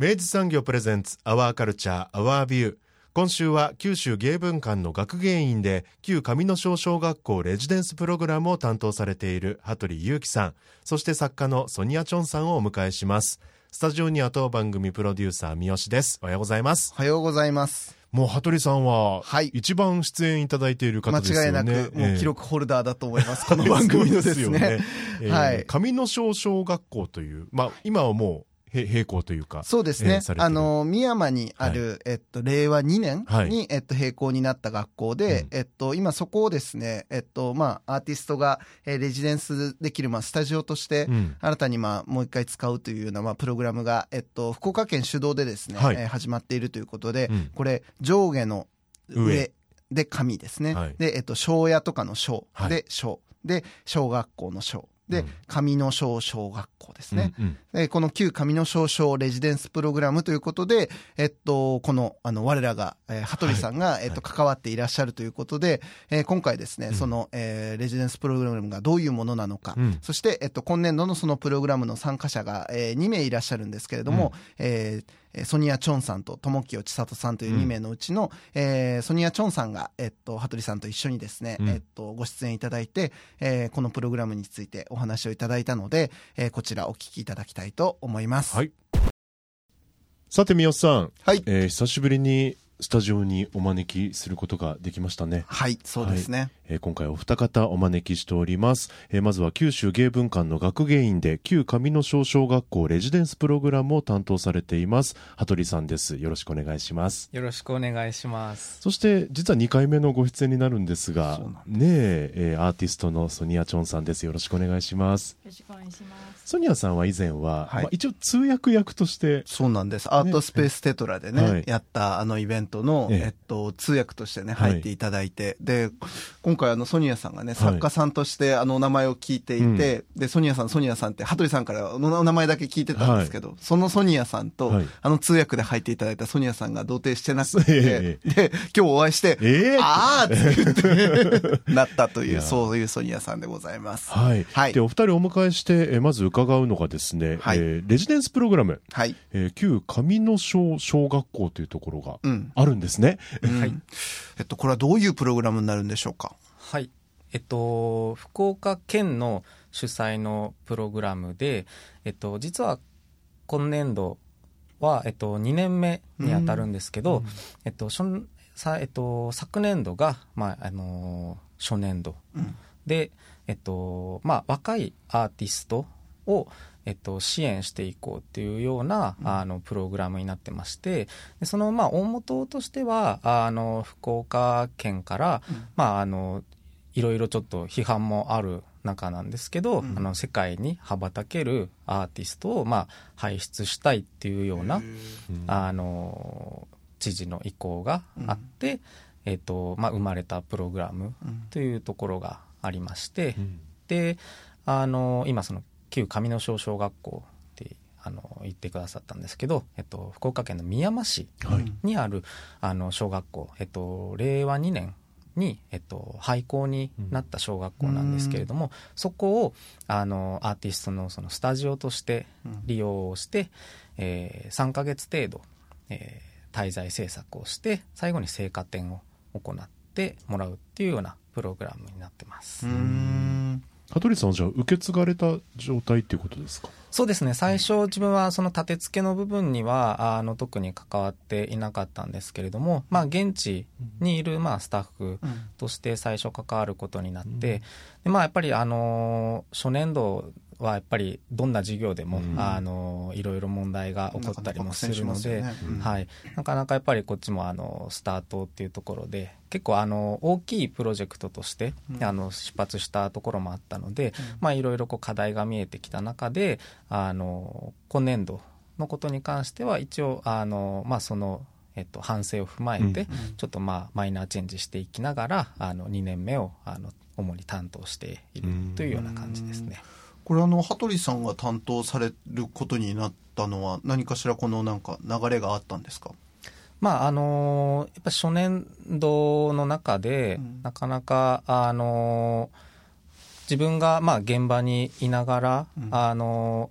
明治産業プレゼンツアワーカルチャーアワービュー今週は九州芸文館の学芸員で旧上野小小学校レジデンスプログラムを担当されている羽鳥裕樹さん。そして作家のソニアチョンさんをお迎えします。スタジオには当番組プロデューサー三好です。おはようございます。おはようございます。もう羽鳥さんは、はい、一番出演いただいている方ですよね。間違いなく、もう記録ホルダーだと思います。この番組のですね。すね。えー、はい。上野小小学校という、まあ、今はもう、並行というか。そうですね。えー、あの、深山にある、はい、えっと、令和2年に、はい、えっと、並行になった学校で、うん、えっと、今そこをですね、えっと、まあ、アーティストが、えー、レジデンスできる、まあ、スタジオとして、新たに、まあ、もう一回使うというような、まあ、プログラムが、えっと、福岡県主導でですね、はい、えー、始まっているということで、うん、これ、上下の上。で紙ですね。で、えっと、小屋とかの小で小、で、小学校の小。で、上野小小学校ですね。うんうん、この旧上野小小レジデンスプログラムということで、えっと、この、あの、我らが、えー、羽鳥さんが、はい、えっと、関わっていらっしゃるということで、えー、今回ですね、うん、その、えー、レジデンスプログラムがどういうものなのか、うん、そして、えっと、今年度のそのプログラムの参加者が、えー、2名いらっしゃるんですけれども、うん、えーソニア・チョンさんと友清千里さんという2名のうちの、うん、えー、ソニア・チョンさんが、えっと、羽鳥さんと一緒にですね、うん、えっと、ご出演いただいて、えー、このプログラムについてお話をいただいたので、えー、こちらお聞きいただきたいと思います。はい。さて、三好さん。はい。えー、久しぶりにスタジオにお招きすることができましたね。はい、そうですね。はい、えー、今回お二方お招きしております。えー、まずは九州芸文館の学芸員で旧上野小小学校レジデンスプログラムを担当されています羽鳥さんです。よろしくお願いします。よろしくお願いします。そして実は2回目のご出演になるんですが、ねえー、アーティストのソニアチョンさんです。よろしくお願いします。よろしくお願いします。ソニアさんは以前は、はい、まあ、一応通訳役としてそうなんです、アートスペーステトラでね、はい、やったあのイベントの、えっと、通訳としてね入っていただいて、はい、で今回あのソニアさんがね作家さんとしてあのお名前を聞いていて、でソニアさんソニアさんって羽鳥さんからお名前だけ聞いてたんですけど、そのソニアさんと、あの通訳で入っていただいたソニアさんが同定してなくて、で今日お会いして、えー、ああって言って なったというそういうソニアさんでございます。はい、はい、でお二人お迎えしてえまず伺伺うのがですね、はい、えー、レジデンスプログラム、はい。えー、旧上野小小学校というところがあるんですね。うん、はい。えっと、これはどういうプログラムになるんでしょうか？はい。えっと、福岡県の主催のプログラムで、えっと、実は今年度は、えっと、2年目にあたるんですけど、うん、えっと、さえっと、昨年度が、まあ、あの初年度、うん、で、えっとまあ、若いアーティストを、えっと、支援していこうっていうような、あのプログラムになってましてでそのまあ大元としてはあの福岡県から、うん、まああのいろいろちょっと批判もある中なんですけど、うん、あの世界に羽ばたけるアーティストを、まあ、輩出したいっていうような、あの知事の意向があって、うん、えーとまあ、生まれたプログラムというところがありまして、であの今その旧上野小小学校ってあの言ってくださったんですけど、えっと、福岡県の宮山市にある、はい、あの小学校、えっと、令和2年に、えっと、廃校になった小学校なんですけれども、うん、そこをあのアーティストのそのスタジオとして利用して、うん、えー、3か月程度、えー、滞在制作をして最後に成果展を行ってもらうっていうようなプログラムになってます。羽鳥さんはじゃあ受け継がれた状態っていうことですか？そうですね。最初自分はその立て付けの部分にはあの特に関わっていなかったんですけれども、まあ、現地にいるまあスタッフとして最初関わることになって、でまあ、やっぱりあの初年度はやっぱりどんな授業でも、うん、あのいろいろ問題が起こったりもするので、ね。うん、はい、なかなかやっぱりこっちもあのスタートっていうところで結構あの大きいプロジェクトとして、うん、あの出発したところもあったので、まあ、いろいろこう課題が見えてきた中であの今年度のことに関しては一応あの、まあ、そのえっと、反省を踏まえて、ちょっとまあマイナーチェンジしていきながらあの2年目をあの主に担当しているというような感じですね。これあの羽鳥さんが担当されることになったのは何かしらこのなんか流れがあったんですか？まああのやっぱ初年度の中で、うん、なかなかあの自分がまあ現場にいながら、うん、あの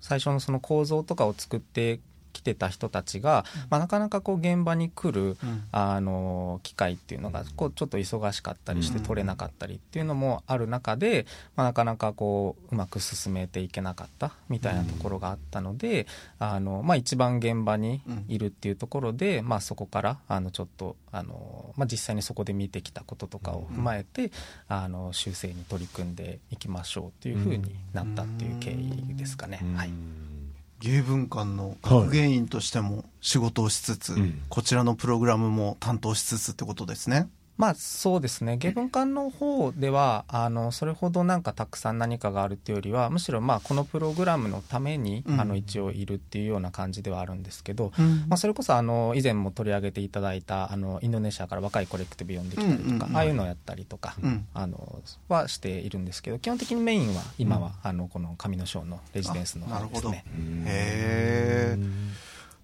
最初のその構造とかを作って来てた人たちが、まあ、なかなかこう現場に来る、あの機会っていうのがこうちょっと忙しかったりして取れなかったりっていうのもある中で、まあ、なかなかこううまく進めていけなかったみたいなところがあったので、あのまあ、一番現場にいるっていうところで、まあ、そこからあのちょっとあの、まあ、実際にそこで見てきたこととかを踏まえて、あの修正に取り組んでいきましょうっていうふうになったっていう経緯ですかね。はい芸文館の学芸員としても仕事をしつつ、はいうん、こちらのプログラムも担当しつつってことですね。まあそうですね。芸文館の方ではあのそれほどなんかたくさん何かがあるっていうよりはむしろまあこのプログラムのために、うん、あの一応いるっていうような感じではあるんですけど、うん、まあ、それこそあの以前も取り上げていただいたあのインドネシアから若いコレクティブ呼んできたりとか、ああいうのをやったりとか、うん、あのはしているんですけど基本的にメインは今は、あのこの上の章のレジデンスの方ですね。へえ。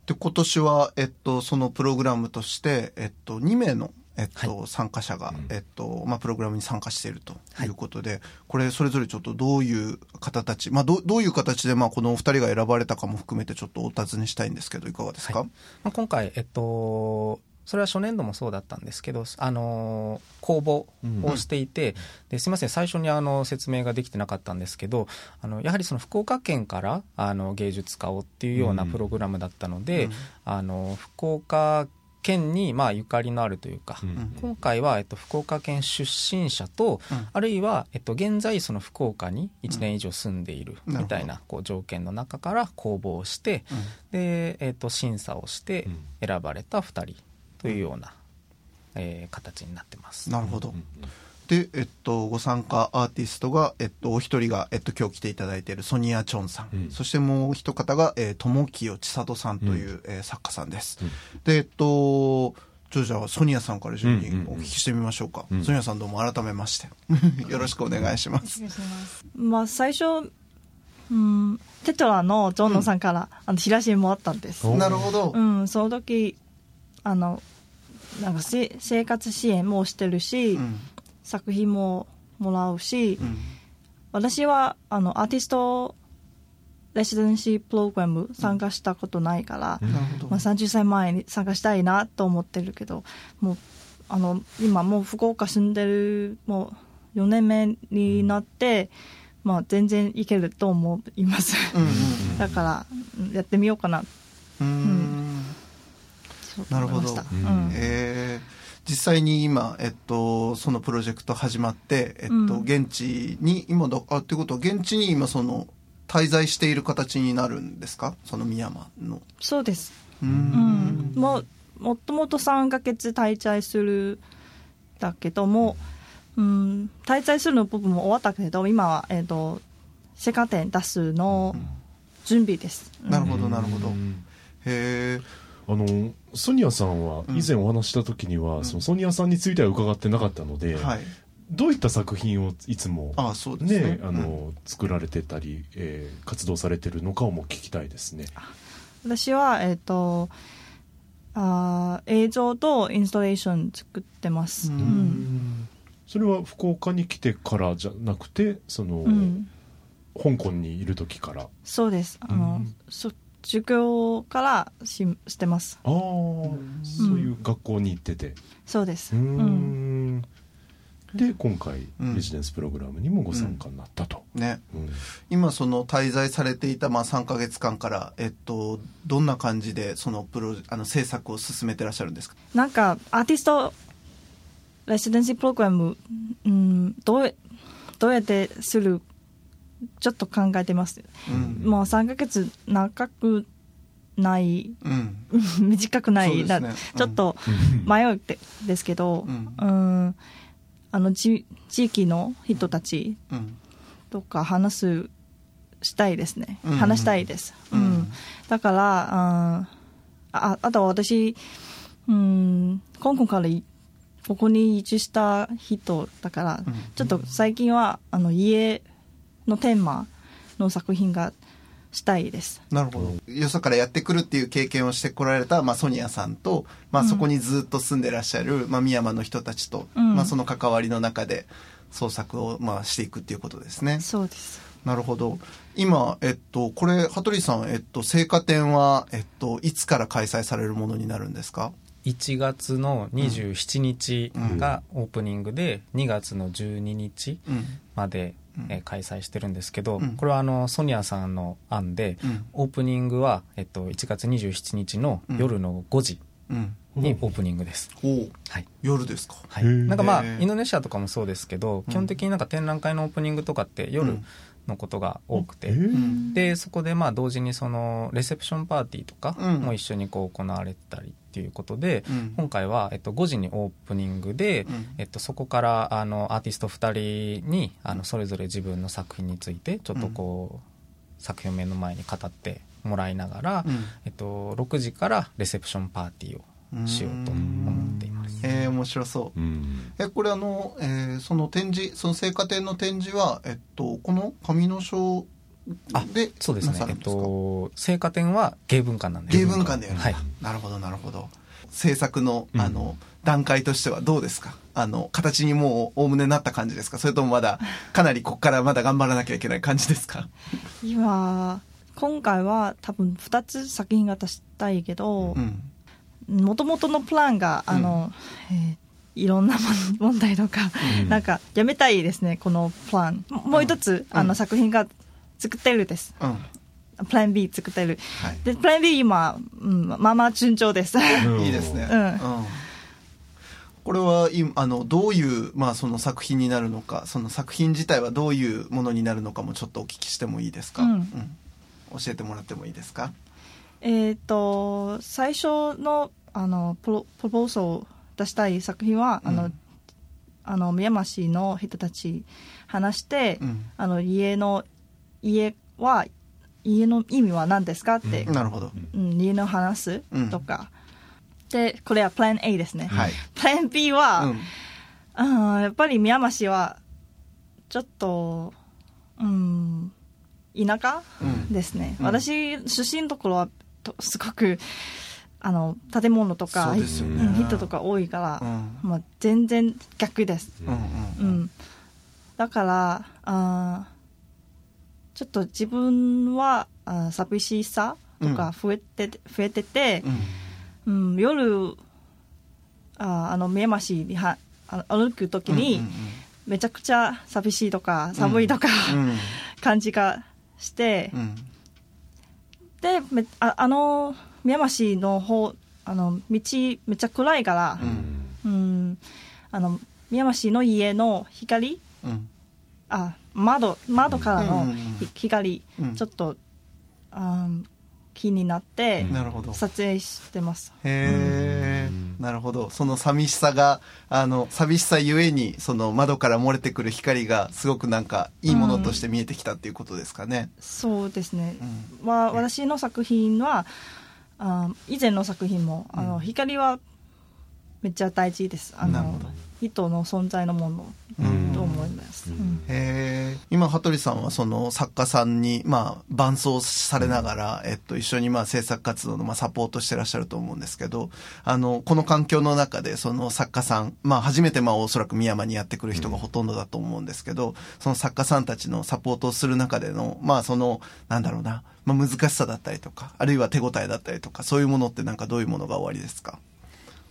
で今年は、えっと、そのプログラムとして、えっと、2名のえっと、はい、参加者が、えっとまあ、プログラムに参加しているとい。うことで、はい、これそれぞれちょっとどういう方たち、まあ、どどういう形で、まあ、このお二人が選ばれたかも含めてちょっとお尋ねしたいんですけどいかがですか、はい、まあ、今回、えっと、それは初年度もそうだったんですけど、あの公募をしていて、うん、ですみません最初にあの説明ができてなかったんですけどあのやはりその福岡県からあの芸術家をっていうようなプログラムだったので、うん、あの福岡県にまあゆかりのあるというか、うん、今回はえっと福岡県出身者と、うん、あるいはえっと現在その福岡に1年以上住んでいるみたいなこう条件の中から公募をして、でえっと審査をして選ばれた2人というような、えー、形になってます。なるほど。で、えっと、ご参加アーティストが、えっと、お一人が、えっと、今日来ていただいているソニア・チョンさん、うん、そしてもう一方が、えー、友清千里さんという、うん、えー、作家さんです。うん、で、えっと、じゃあソニアさんから順にお聞きしてみましょうか、うん。うんうん、ソニアさんどうも改めまして。よろしくお願いします。まあ最初うんテトラのジョンノさんから、あのチラシもあったんです。なるほど。うんその時あのなんかせ生活支援もしてるし、うん、作品ももらうし、うん、私はあのアーティストレシデンシープログラム参加したことないから、うん、まあ、30歳前に参加したいなと思ってるけどもうあの今もう福岡住んでるもう4年目になって、うん、まあ、全然いけると思います。だからやってみようかな。うん、なるほど、うん、えー実際に今、えっと、そのプロジェクト始まって、えっと、現地に今だ、あ、っていうことは、現地に今その、滞在している形になるんですか？その深山の。そうです。うん。ももともと3か月滞在するだけども、うん、滞在するの部分も終わったけど、今は、えっ、ー、と、セカテン出すの準備です。なるほど、なるほど。へえ。あのソニアさんは以前お話した時には、うん、そのソニアさんについては伺ってなかったので、はい、どういった作品をいつもあそうですね、ね、あの、うん、作られてたり、えー、活動されてるのかをも聞きたいですね。私は、えーと、あ映像とインストレーション作ってます。うん、それは福岡に来てからじゃなくてその、香港にいる時から。そうです。あの、そ授業からししてます。ああ、そういう学校に行ってて。そうです。うん。で今回レジデンスプログラムにもご参加になったと、ね、今その滞在されていたまあ3か月間から、えっと、どんな感じでそのプロあの制作を進めてらっしゃるんですか？なんかアーティストレジデンシープログラム、うん、どうどうやってするちょっと考えてます、うん、もう3か月長くない、うん、短くない、ね、ちょっと迷うってですけど、うん、うん。あの地域の人たちとか話すしたいですね、話したいです、うん。だからああとは私、うん、香港からここに移住した人だから、ちょっと最近はあの家のテーマの作品がしたいです。なるほど。よそからやってくるっていう経験をしてこられた、まあ、ソニアさんと、まあ、そこにずっと住んでらっしゃる、まあ、深山の人たちと、うん、まあ、その関わりの中で創作を、まあ、していくっていうことですね。そうです。なるほど。今、えっと、これ、羽鳥さん、えっと、聖火展は、えっと、いつから開催されるものになるんですか？1月の27日がオープニングで、うん、2月の12日までえー、開催してるんですけど、うん、これはあのソニアさんの案で、うん、オープニングは、えっと、1月27日の夜の5時にオープニングです、はい、夜ですか、はい、なんかまあインドネシアとかもそうですけど基本的になんか展覧会のオープニングとかって夜、のことが多くて、でそこでまあ同時にそのレセプションパーティーとかも一緒にこう行われたりっていうことで、うん、今回は、えっと、5時にオープニングで、うん、えっと、そこからあのアーティスト2人にあのそれぞれ自分の作品についてちょっとこう、作品を目の前に語ってもらいながら、えっと、6時からレセプションパーティーをしようと思って。えー、面白そう。えこれあの、えー、その展示その聖火展の展示はえっとこの上野章でそうですね。えっと聖火展は芸文館なんで。芸文館でやるはい、なるほどなるほど。制作のあの、段階としてはどうですか？あの形にもうおおむねなった感じですか？それともまだかなりここからまだ頑張らなきゃいけない感じですか？今今回は多分2つ作品が出したいけどもともとのプランがあの、うん、えー、いろんな問題とか、うん、なんかやめたいですねこのプラン。もう一つ、うん、あの作品が作ってるです。うん。プラン B 作ってる、はい、でプラン B 今、うん、まあまあ順調です。いいですね、うん、うん、これはあのどういう、まあ、その作品になるのかその作品自体はどういうものになるのかもちょっとお聞きしてもいいですか、うん、うん、教えてもらってもいいですか？えっ、ー、と最初のあのプロプロポーズを出したい作品は、あのあの宮間市の人たち話して、あの家の家は家の意味は何ですかって、うん、なるほど、うん、家の話すとか、うん、でこれはプラン A ですね、はい、プラン B は、うん、やっぱり宮間市はちょっとうん田舎、ですね、私出身のところは すごくあの建物とか、ね、人とか多いから、まあ、全然逆です、うんだからあちょっと自分はあ寂しさとか増えて,、増えてて、うん、うん、夜ああの目ましには歩く時に、めちゃくちゃ寂しいとか寒いとか、感じがして、でああの宮益の方あの道めっちゃ暗いから、うん、うん、あの宮益の家の光、うん、あ窓窓からの光、ちょっとあ気になって撮影してます。へえ、なるほど。その寂しさがあの寂しさゆえにその窓から漏れてくる光がすごくなんかいいものとして見えてきたっていうことですかね。うん、そうですね。うん、まあ私の作品はあ以前の作品もあの、光はめっちゃ大事です。あの人の存在のものと思います。へ今羽鳥さんはその作家さんにまあ伴走されながら、えっと、一緒にまあ制作活動のまあサポートしてらっしゃると思うんですけどあのこの環境の中でその作家さん、まあ、初めてまあおそらく深山にやってくる人がほとんどだと思うんですけど、その作家さんたちのサポートをする中でのまあそのなんだろうな、まあ、難しさだったりとかあるいは手応えだったりとかそういうものってなんかどういうものがおありですか？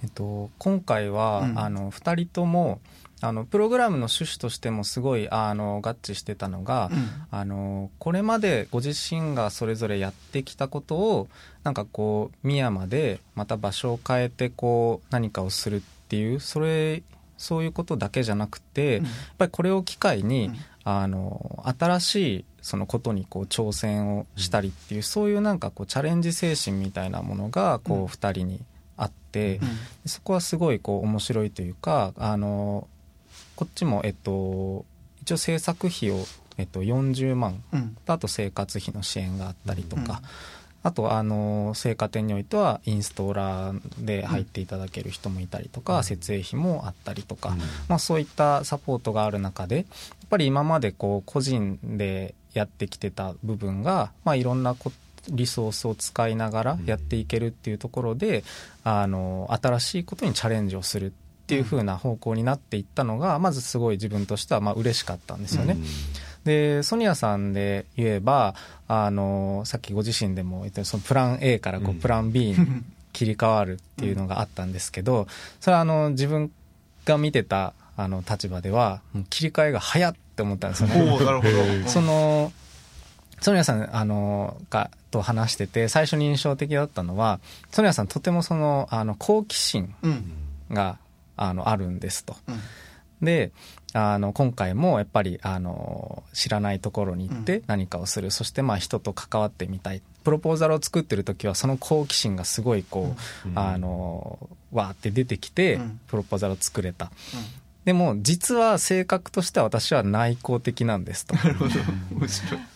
えっと、今回は、うん、あの2人ともあのプログラムの趣旨としてもすごいあの合致してたのが、うん、あのこれまでご自身がそれぞれやってきたことをなんかこう深山でまた場所を変えてこう何かをするっていうそれそういうことだけじゃなくて、うん、やっぱりこれを機会に、うん、あの新しいそのことにこう挑戦をしたりっていう、そういうなんかこうチャレンジ精神みたいなものがこう2人にあって、そこはすごいこう面白いというかあのこっちも、えっと、一応制作費を、えっと、40万、うん、あと生活費の支援があったりとか、うん、あとあの生花店においてはインストーラーで入っていただける人もいたりとか、うん、設営費もあったりとか、まあ、そういったサポートがある中でやっぱり今までこう個人でやってきてた部分が、まあ、いろんなリソースを使いながらやっていけるっていうところで、あの新しいことにチャレンジをするっていう風な方向になっていったのがまずすごい自分としてはまあ嬉しかったんですよね。でソニアさんで言えばあのさっきご自身でも言ったそのプラン A からこうプラン B に切り替わるっていうのがあったんですけどそれはあの自分が見てたあの立場では切り替えが早って思ったんですよね。なるほど。そのソニアさんあのがと話してて最初に印象的だったのはソニアさんとてもそのあの好奇心があのあるんですと。うん、であの今回もやっぱりあの知らないところに行って何かをする、うん、そしてまあ人と関わってみたい。プロポーザルを作ってる時はその好奇心がすごいこう、うん、あのわーって出てきてプロポーザルを作れた。でも実は性格としては私は内向的なんですと。なるほど。面白い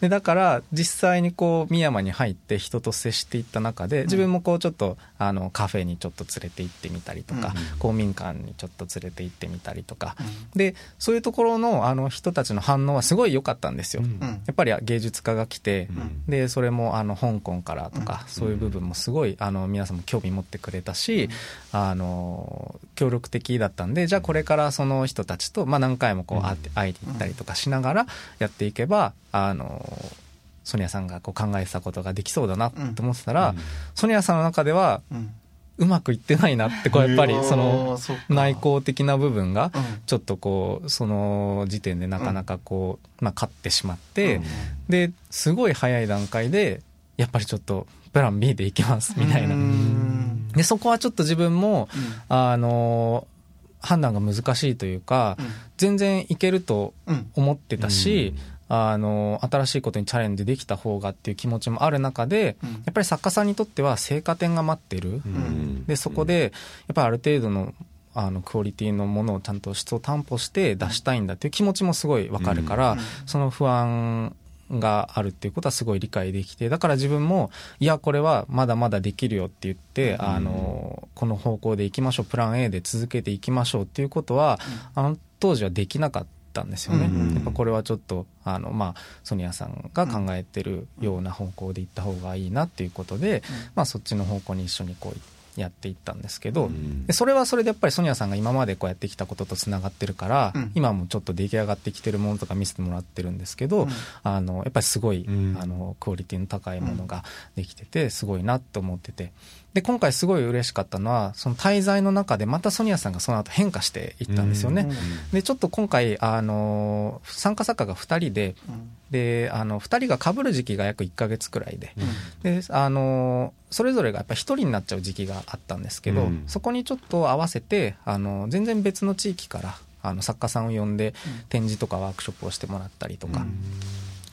でだから実際にこう深山に入って人と接していった中で自分もこうちょっとあのカフェにちょっと連れて行ってみたりとか、公民館にちょっと連れて行ってみたりとか、でそういうところのあの人たちの反応はすごい良かったんですよ。やっぱり芸術家が来て、でそれもあの香港からとか、そういう部分もすごいあの皆さんも興味持ってくれたし、あの協力的だったんでじゃあこれからその人たちと、まあ、何回もこう会って会いに行ったりとかしながらやっていけばあのソニアさんがこう考えてたことができそうだなと思ってたら、うん、ソニアさんの中では、うまくいってないなってこうやっぱりその内向的な部分がちょっとこうその時点でなかなかこうまあ勝ってしまってですごい早い段階でやっぱりちょっとプラン B でいきますみたいな。でそこはちょっと自分もあの判断が難しいというか全然いけると思ってたしあの新しいことにチャレンジできた方がっていう気持ちもある中で、うん、やっぱり作家さんにとっては成果点が待ってる、うん、でそこでやっぱりある程度のあのクオリティのものをちゃんと質を担保して出したいんだっていう気持ちもすごいわかるから、うん、その不安があるっていうことはすごい理解できてだから自分もいやこれはまだまだできるよって言って、あのこの方向でいきましょうプラン A で続けていきましょうっていうことは、あの当時はできなかった。ったんですよね、うんやっぱこれはちょっとあの、まあ、ソニアさんが考えてるような方向で行った方がいいなっていうことで、まあ、そっちの方向に一緒にこうやっていったんですけど、でそれはそれでやっぱりソニアさんが今までこうやってきたこととつながってるから、うん、今もちょっと出来上がってきてるものとか見せてもらってるんですけど、うん、あのやっぱりすごい、うん、あのクオリティの高いものができててすごいなと思っててで、今回すごい嬉しかったのは、その滞在の中でまたソニアさんがその後変化していったんですよね。で、ちょっと今回、あの、参加作家が2人で、で、あの、2人が被る時期が約1ヶ月くらいで、で、あの、それぞれがやっぱ1人になっちゃう時期があったんですけど、そこにちょっと合わせて、あの、全然別の地域から、あの、作家さんを呼んで、展示とかワークショップをしてもらったりとか、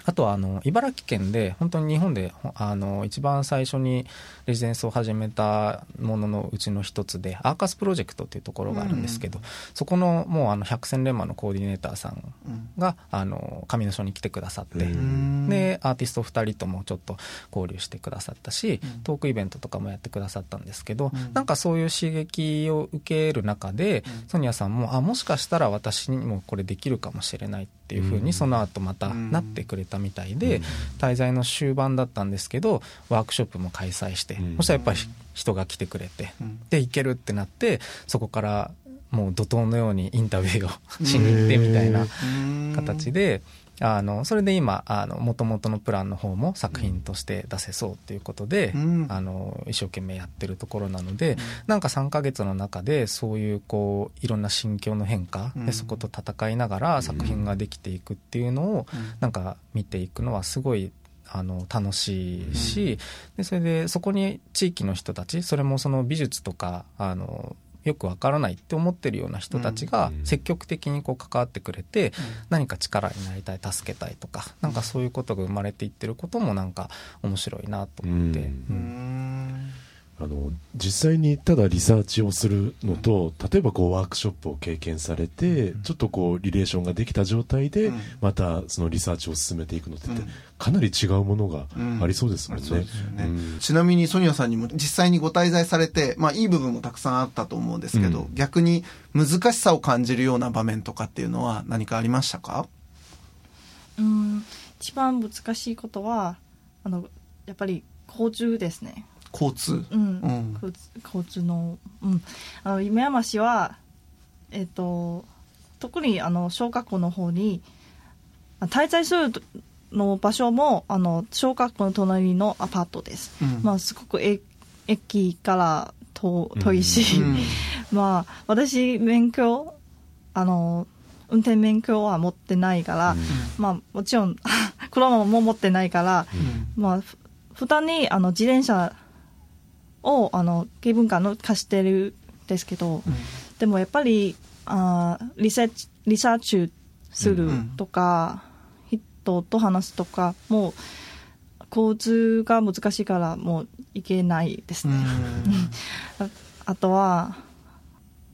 あとはあの茨城県で本当に日本であの一番最初にレジデンスを始めたもののうちの一つでアーカスプロジェクトっていうところがあるんですけど、うん、そこのもうあの百戦錬磨のコーディネーターさんが、うん、あの上野署に来てくださって、でアーティスト2人ともちょっと交流してくださったし、トークイベントとかもやってくださったんですけど、うん、なんかそういう刺激を受ける中で、ソニアさんもあもしかしたら私にもこれできるかもしれない。っていうふうにその後またなってくれたみたいで、滞在の終盤だったんですけどワークショップも開催して、そしたらやっぱり人が来てくれて、で行けるってなってそこからもう怒涛のようにインタビューを しに行ってみたいな形であのそれで今もともとのプランの方も作品として出せそうということで、うん、あの一生懸命やってるところなので、うん、なんか3か月の中でそういうこういろんな心境の変化でそこと戦いながら作品ができていくっていうのをなんか見ていくのはすごいあの楽しいし、でそれでそこに地域の人たちそれもその美術とかあのよくわからないって思ってるような人たちが積極的にこう関わってくれて、何か力になりたい助けたいとかなんかそういうことが生まれていってることもなんか面白いなと思って。うんあの実際にただリサーチをするのと例えばこうワークショップを経験されて、うん、ちょっとこうリレーションができた状態で、またそのリサーチを進めていくのって、かなり違うものがありそうですもんね。ちなみにソニアさんにも実際にご滞在されて、まあ、いい部分もたくさんあったと思うんですけど、逆に難しさを感じるような場面とかっていうのは何かありましたか？うん。一番難しいことはあのやっぱり交通ですね。交通、うん、うん、交通の,、うん、あの夢山市は、えっ、ー、と特にあの小学校の方に滞在するの場所もあの小学校の隣のアパートです、うん、まあ、すごくえ駅から遠遠いし、うん、まあ私免許あの運転免許は持ってないから、まあもちろん 車も持ってないから、まあ負担にあの自転車をあの芸文化の貸してるんですけど、うん、でもやっぱりあリサーチリサーチするとか、うん、人と話すとかもう交通が難しいからもう行けないですね。あ あとは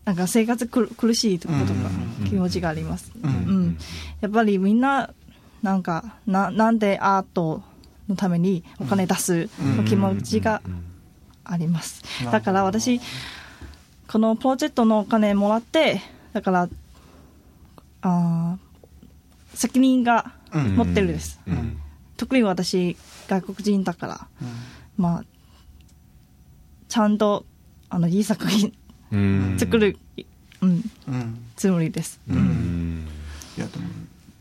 なんか生活く苦しいとことか気持ちがあります。うん、やっぱりみんななんかななんでアートのためにお金出すの気持ちがあります。だから私このプロジェクトのお金もらってだからあ責任が持ってるです、うん。うん、特に私外国人だから、うん、まあちゃんとあのいい作品作る、うん。つもりです、いやでも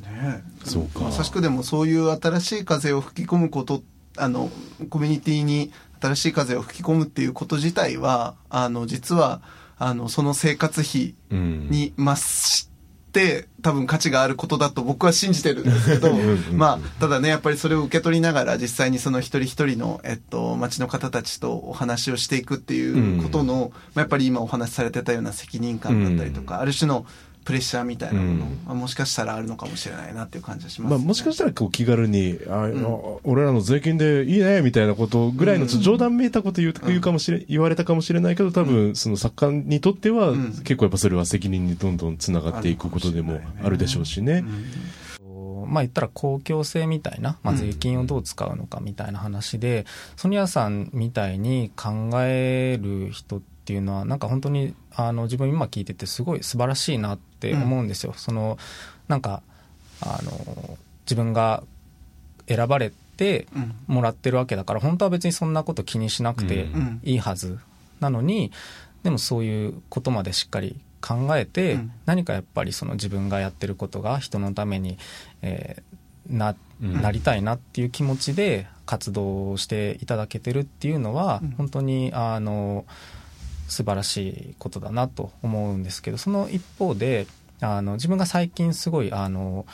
ねそうか。まさしくでもそういう新しい風を吹き込むことあのコミュニティに新しい風を吹き込むっていうこと自体は、あの、実は、あの、その生活費に増して、多分価値があることだと僕は信じてるんですけど、まあ、ただね、やっぱりそれを受け取りながら、実際にその一人一人の、えっと、町の方たちとお話をしていくっていうことの、まあ、やっぱり今お話しされてたような責任感だったりとか、ある種の、プレッシャーみたいなもの、うん、もしかしたらあるのかもしれないなっていう感じがします、ね、まあ、もしかしたらこう気軽にあ、うん、俺らの税金でいいねみたいなことぐらいの冗談めいたこと言う,、言うかもしれ言われたかもしれないけど多分その作家にとっては、結構やっぱそれは責任にどんどんつながっていくことでもあるでしょうしね。まあ言ったら公共性みたいな、まあ、税金をどう使うのかみたいな話で、ソニアさんみたいに考える人っていうのはなんか本当にあの自分今聞いててすごい素晴らしいなって思うんですよ。うん、そのなんかあの自分が選ばれてもらってるわけだから、本当は別にそんなこと気にしなくていいはず。なのに、でもそういうことまでしっかり考えて、うん、何かやっぱりその自分がやってることが人のために、えー、ななりたいなっていう気持ちで活動していただけてるっていうのは、うん、本当にあの。素晴らしいことだなと思うんですけどその一方であの自分が最近すごいあの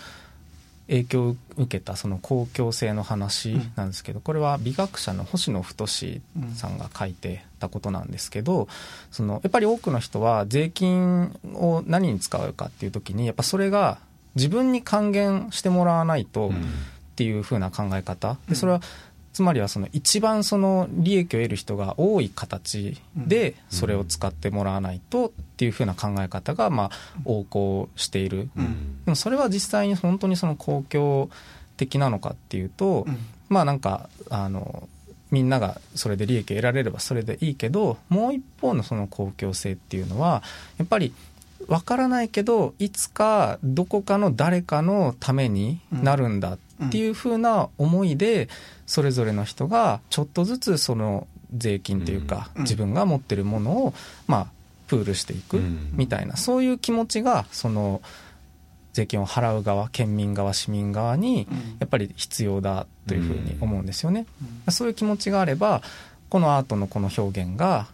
影響を受けたその公共性の話なんですけど、これは美学者の星野太さんが書いてたことなんですけどそのやっぱり多くの人は税金を何に使うかっていう時にやっぱそれが自分に還元してもらわないとっていうふうな考え方。でそれはつまりはその一番その利益を得る人が多い形でそれを使ってもらわないとっていうふうな考え方がまあ横行している、でもそれは実際に本当にその公共的なのかっていうと、まあなんかあのみんながそれで利益を得られればそれでいいけどもう一方のその公共性っていうのはやっぱりわからないけどいつかどこかの誰かのためになるんだっていうふうな思いでそれぞれの人がちょっとずつその税金というか、自分が持ってるものをまあプールしていくみたいな、そういう気持ちがその税金を払う側県民側市民側にやっぱり必要だというふうに思うんですよね。そういう気持ちがあればこのアートのこの表現が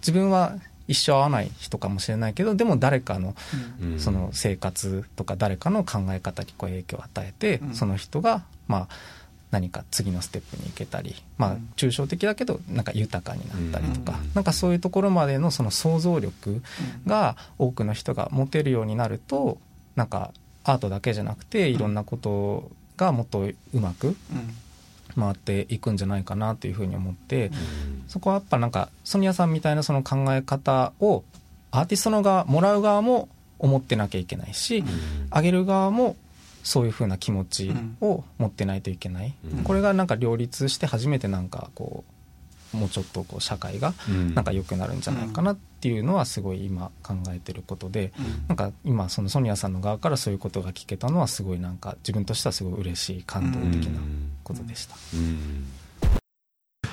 自分は一生会わない人かもしれないけどでも誰かのその生活とか誰かの考え方にこう影響を与えてその人がまあ何か次のステップに行けたりまあ抽象的だけどなんか豊かになったりとかなんかそういうところまでのその想像力が多くの人が持てるようになるとなんかアートだけじゃなくていろんなことがもっとうまく回っていくんじゃないかなというふうに思って、うん、そこはやっぱなんかソニアさんみたいなその考え方をアーティストの側もらう側も思ってなきゃいけないし、うん、あげる側もそういうふうな気持ちを持ってないといけない、うん、これがなんか両立して初めてなんかこうもうちょっとこう社会がなんか良くなるんじゃないかなっていうのはすごい今考えてることで、なんか今そのソニアさんの側からそういうことが聞けたのはすごいなんか自分としてはすごい嬉しい感動的なことでした。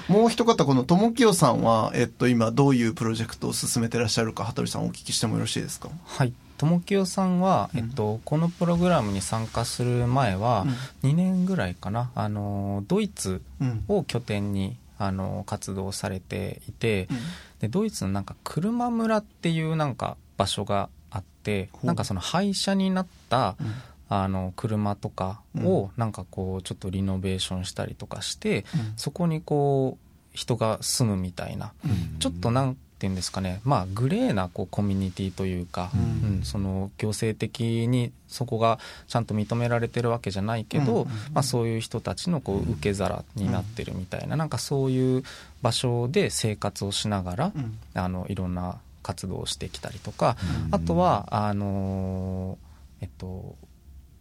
もう一方、この友清さんは、えっと、今どういうプロジェクトを進めてらっしゃるか、羽鳥さんお聞きしてもよろしいですか？はい。友清さんは、えっと、このプログラムに参加する前は、2年ぐらいかな、あの、ドイツを拠点に、あの活動されていて、うん、でドイツのなんか車村っていうなんか場所があってなんかその廃車になった、うん、あの車とかをなんかこうちょっとリノベーションしたりとかして、そこにこう人が住むみたいな、ちょっとなんていうんですかね、まあ、グレーなこうコミュニティというか、うん、うん、その行政的にそこがちゃんと認められてるわけじゃないけど、うん、まあ、そういう人たちのこう受け皿になってるみたいな、うん、なんかそういう場所で生活をしながら、あのいろんな活動をしてきたりとか、あとはあのえっと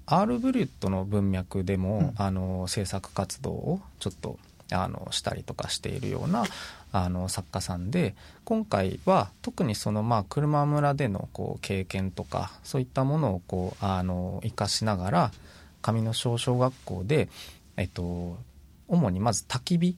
アール・ブリュットの文脈でも、あの制作活動をちょっとあのしたりとかしているようなあの作家さんで今回は特にそのまあ車村でのこう経験とかそういったものをこうあの生かしながら上野小小学校で、えっと、主にまず焚き火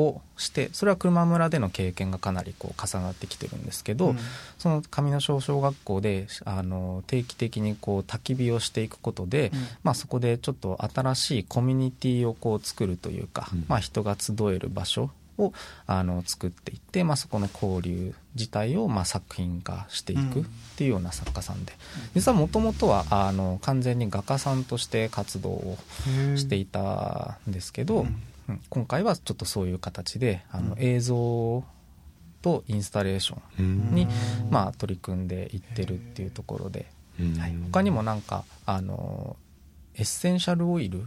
をしてそれは車村での経験がかなりこう重なってきてるんですけど、うん、その上野小小学校であの定期的にこう焚き火をしていくことで、うん、まあ、そこでちょっと新しいコミュニティをこう作るというか、うん、まあ、人が集える場所をあの作っていって、まあ、そこの交流自体をまあ作品化していくっていうような作家さんで、実はもともとはあの完全に画家さんとして活動をしていたんですけど、今回はちょっとそういう形であの映像とインスタレーションに、まあ、取り組んでいってるっていうところで、はい、他にもなんかあのエッセンシャルオイル、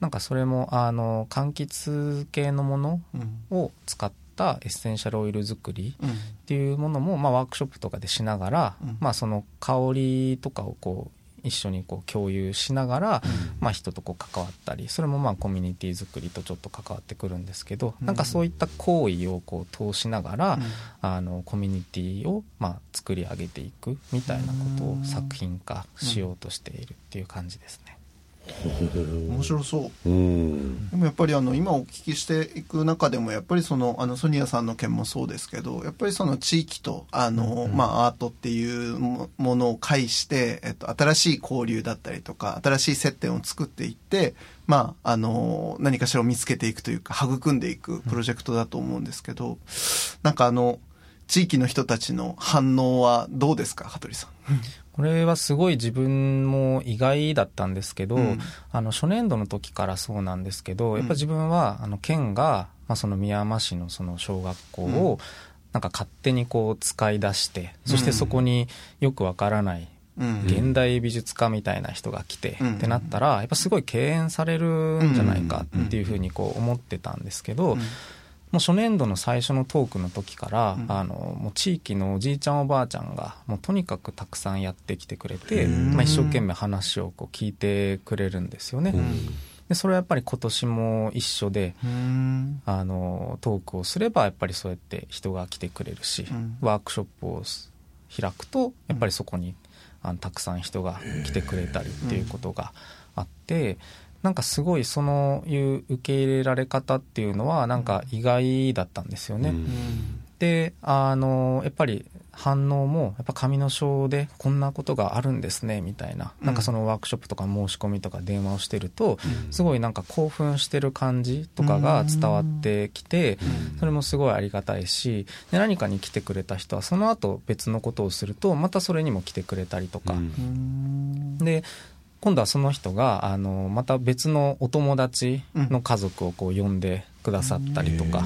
なんかそれもあの柑橘系のものを使ったエッセンシャルオイル作りっていうものも、まあ、ワークショップとかでしながら、まあ、その香りとかをこう一緒にこう共有しながら、まあ、人とこう関わったりそれもまあコミュニティ作りとちょっと関わってくるんですけど、なんかそういった行為をこう通しながら、あのコミュニティをまあ作り上げていくみたいなことを作品化しようとしているっていう感じですね。面白そう、うん、でもやっぱりあの今お聞きしていく中でもやっぱりそのあのソニアさんの件もそうですけどやっぱりその地域とあの、うん、まあ、アートっていうものを介して、えっと、新しい交流だったりとか新しい接点を作っていってまあ、あの何かしらを見つけていくというか育んでいくプロジェクトだと思うんですけど、うん、なんかあの地域の人たちの反応はどうですか羽鳥さん？これはすごい自分も意外だったんですけど、うん、あの初年度の時からそうなんですけど、やっぱ自分はあの県が、まあ、その宮山市のその小学校をなんか勝手にこう使い出して、そしてそこによくわからない現代美術家みたいな人が来て、ってなったらやっぱすごい敬遠されるんじゃないかっていうふうにこう思ってたんですけど、もう初年度の最初のトークの時から、うん、あのもう地域のおじいちゃんおばあちゃんがもうとにかくたくさんやってきてくれて、まあ、一生懸命話をこう聞いてくれるんですよね。でそれはやっぱり今年も一緒であのトークをすればやっぱりそうやって人が来てくれるし、ワークショップを開くとやっぱりそこにあのたくさん人が来てくれたりっていうことがあって。なんかすごいそのいう受け入れられ方っていうのはなんか意外だったんですよね。うん、であのやっぱり反応もやっぱ紙の章でこんなことがあるんですねみたいな、なんかそのワークショップとか申し込みとか電話をしてると、すごいなんか興奮してる感じとかが伝わってきて、それもすごいありがたいしで何かに来てくれた人はその後別のことをするとまたそれにも来てくれたりとか、で今度はその人があのまた別のお友達の家族をこう呼んでくださったりとか。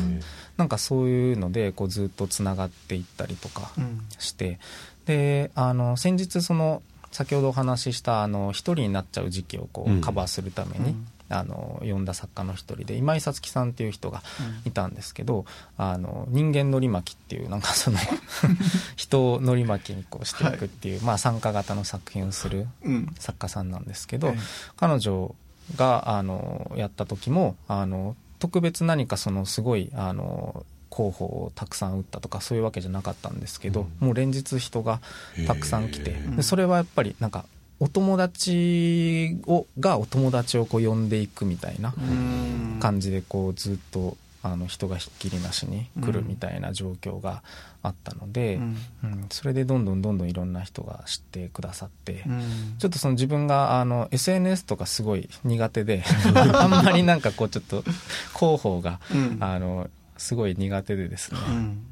なんかそういうのでこうずっとつながっていったりとかして、うん、であの先日その先ほどお話ししたあの一人になっちゃう時期をこうカバーするために、うん、あの呼んだ作家の一人で今井さつきさんっていう人がいたんですけど、うん、あの人間のり巻きっていうなんかその 人をのり巻きにこうしていくっていう、はい、まあ、参加型の作品をする作家さんなんですけど、彼女があのやった時もあの特別何かそのすごいあの候補をたくさん打ったとかそういうわけじゃなかったんですけど、うん、もう連日人がたくさん来てでそれはやっぱりなんかお友達をがお友達をこう呼んでいくみたいな感じでこうずっとあの人がひっきりなしに来るみたいな状況があったので、うん、うん、それでどんどんどんどんいろんな人が知ってくださって、うん、ちょっとその自分があの SNS とかすごい苦手で あんまりなんかこうちょっと広報が、うん、あのすごい苦手でですね、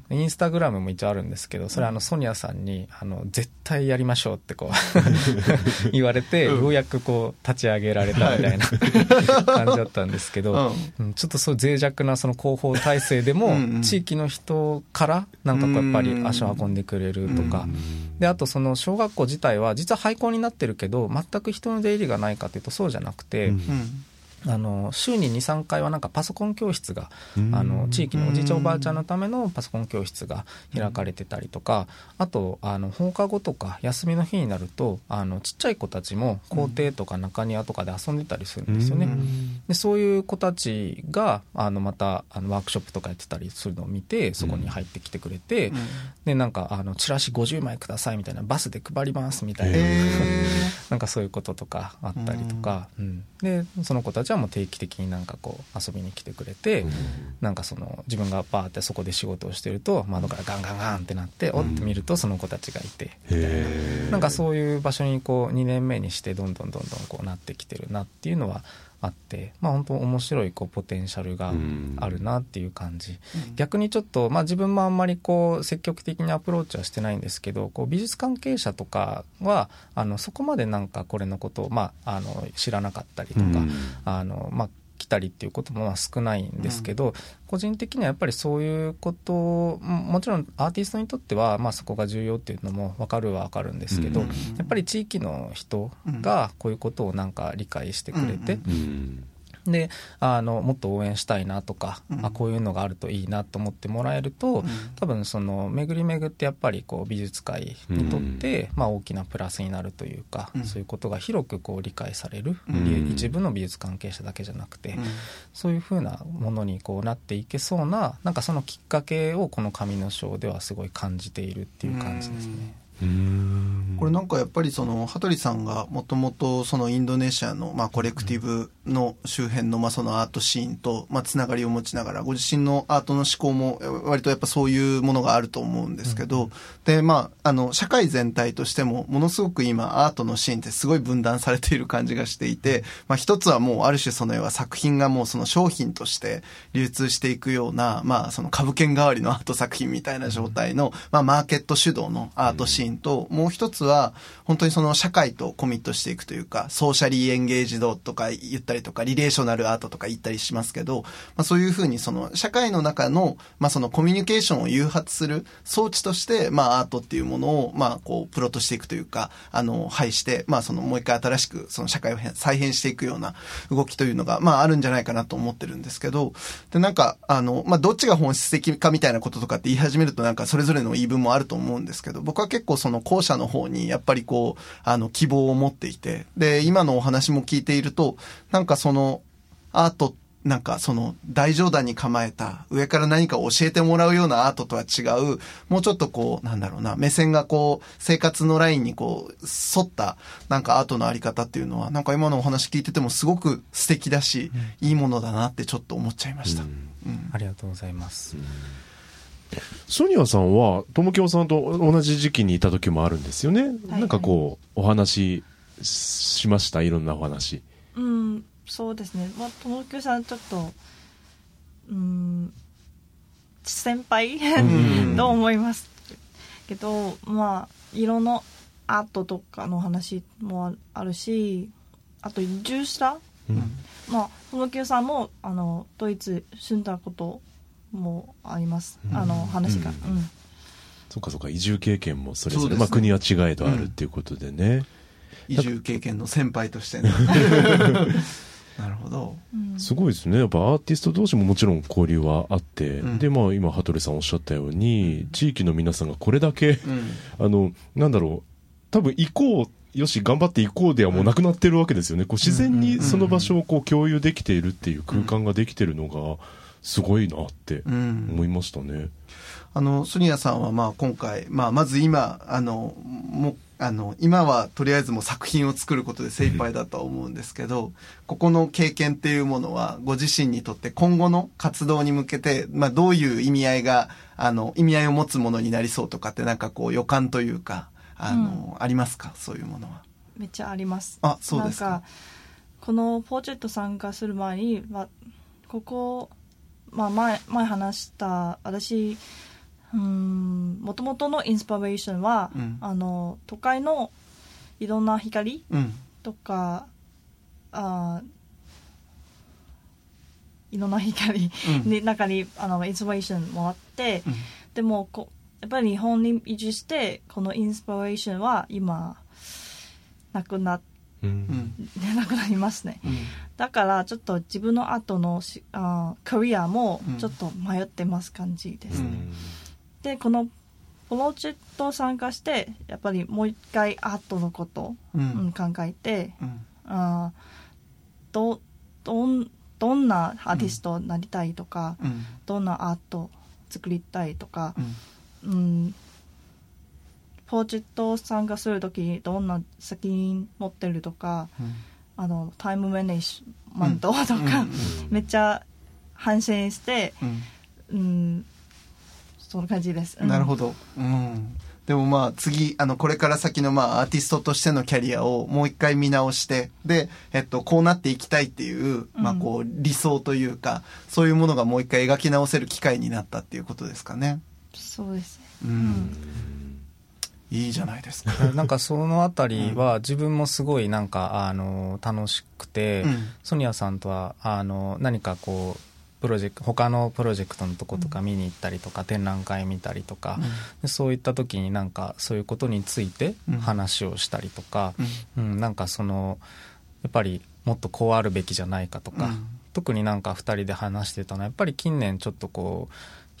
うん、インスタグラムも一応あるんですけどそれあのソニアさんにあの絶対やりましょうってこう 言われて、ようやくこう立ち上げられたみたいな感じだったんですけど、うん、ちょっとそう脆弱なその広報体制でも地域の人からなんかこうやっぱり足を運んでくれるとか、であとその小学校自体は実は廃校になってるけど全く人の出入りがないかというとそうじゃなくて。あの週に23回はなんかパソコン教室があの地域のおじいちゃんおばあちゃんのためのパソコン教室が開かれてたりとかあとあの放課後とか休みの日になるとあのちっちゃい子たちも校庭とか中庭とかで遊んでたりするんですよね。でそういう子たちがあのまたあのワークショップとかやってたりするのを見てそこに入ってきてくれて、でなんかあのチラシ50枚くださいみたいなバスで配りますみたいな。なんかそういうこととかあったりとか、うん、でその子たちはもう定期的になんかこう遊びに来てくれて、うん、なんかその自分がバーってそこで仕事をしてると窓からガンガンガンってなって、うん、おって見るとその子たちがいてみたいな。なんかそういう場所にこう2年目にしてどんどんどんどんこうなってきてるなっていうのはあって、まあ、本当面白いこうポテンシャルがあるなっていう感じ、うん、逆にちょっと、まあ、自分もあんまりこう積極的にアプローチはしてないんですけどこう美術関係者とかはあのそこまでなんかこれのことを、まあ、あの知らなかったりとか、うん、あのまあ来たりっていうことも少ないんですけど、うん、個人的にはやっぱりそういうこともちろんアーティストにとっては、まあ、そこが重要っていうのも分かるは分かるんですけど、うん、やっぱり地域の人がこういうことをなんか理解してくれて。うんであのもっと応援したいなとか、うん、あこういうのがあるといいなと思ってもらえると、うん、多分その巡り巡ってやっぱりこう美術界にとって、うん、まあ、大きなプラスになるというか、そういうことが広くこう理解される、一部の美術関係者だけじゃなくて、そういうふうなものにこうなっていけそうななんかそのきっかけをこの紙の章ではすごい感じているっていう感じですね。これなんかやっぱりその羽鳥さんがもともとそのインドネシアのまあコレクティブの周辺のまあそのアートシーンとまあつながりを持ちながらご自身のアートの思考も割とやっぱそういうものがあると思うんですけど、でまああの社会全体としてもものすごく今アートのシーンってすごい分断されている感じがしていて、まあ一つはもうある種その要は作品がもうその商品として流通していくようなまあその株券代わりのアート作品みたいな状態のまあマーケット主導のアートシーンともう一つは本当にその社会とコミットしていくというかソーシャリーエンゲージドとか言ったりとかリレーショナルアートとか言ったりしますけど、まあ、そういうふうにその社会の中のまあそのコミュニケーションを誘発する装置としてまあアートっていうものをまあこうプロとしていくというかあの配してまあそのもう一回新しくその社会を再編していくような動きというのがまああるんじゃないかなと思ってるんですけどでなんかあのまあどっちが本質的かみたいなこととかって言い始めるとなんかそれぞれの言い分もあると思うんですけど僕は結構その後者の方にやっぱりこう、あの、希望を持っていて、で、今のお話も聞いていると、なんかその、アートなんかその大冗談に構えた上から何か教えてもらうようなアートとは違うもうちょっとこうなんだろうな目線がこう生活のラインにこう沿ったなんかアートのあり方っていうのはなんか今のお話聞いててもすごく素敵だし、うん、いいものだなってちょっと思っちゃいました、うん。うん、ありがとうございます、ソニアさんは友京さんと同じ時期にいた時もあるんですよね、はい、なんかこうお話しましたいろんなお話。うんそうですね。まあ友京さんちょっとうん先輩と思いますけどまあ色のアートとかの話もあるしあと移住した、うん、まあ友京さんもあのドイツ住んだこともあります、うん、あの話が、うん、うん、そうかそうか移住経験もそれぞれ、ね、まあ、国は違えどあるっていうことでね、移住経験の先輩としてね。なるほど、すごいですね。やっぱアーティスト同士ももちろん交流はあって、うん、でまあ今羽鳥さんおっしゃったように地域の皆さんがこれだけ、あのなんだろう多分行こうよし頑張って行こうではもうなくなってるわけですよね。こう自然にその場所をこう共有できているっていう空間ができてるのがすごいなって思いましたね。あの、ソニアさんはまあ今回、まあまず今、あの、もあの、今はとりあえずも作品を作ることで精一杯だとは思うんですけど、ここの経験っていうものは、ご自身にとって今後の活動に向けて、まあどういう意味合いが、あの、意味合いを持つものになりそうとかってなんかこう予感というか、あの、うん、ありますか？そういうものは。めっちゃあります。あ、そうですか。かこのプロジェクト参加する前に、まあ、ここ、まあ前、前話した、私、うんもともとのインスピレーションは、うん、あの都会のいろんな光とか、うん、あいろんな光の中にあのインスピレーションもあって、うん、でもこやっぱり日本に移住してこのインスピレーションは今なくなって。うん、なくなりますね、うん、だからちょっと自分の後のしあキャリアもちょっと迷ってます感じですね、うん。でこのプロジェクト参加してやっぱりもう一回アートのこと、うん、考えて、うん、あどどん。どん。なアーティストになりたいとか、どん。なアート作りたいとか、うん、うん、プロジェクト参加する時どんな責任持ってるとか、あのタイムマネジメントとか、めっちゃ反省して、うん。その感じです、うん、なるほど、うん、でもまあ次あのこれから先のまあアーティストとしてのキャリアをもう一回見直してで、えっと、こうなっていきたいっていう、まあ、こう理想というか、そういうものがもう一回描き直せる機会になったっていうことですかね。そうですね、うんいいじゃないですか。なんかそのあたりは自分もすごいなんかあの楽しくて、うん、ソニアさんとはあの何かこうプロジェクト他のプロジェクトのとことか見に行ったりとか、展覧会見たりとか、でそういった時になんかそういうことについて話をしたりとか、うん。なんかそのやっぱりもっとこうあるべきじゃないかとか、特になんか2人で話してたのはやっぱり近年ちょっとこう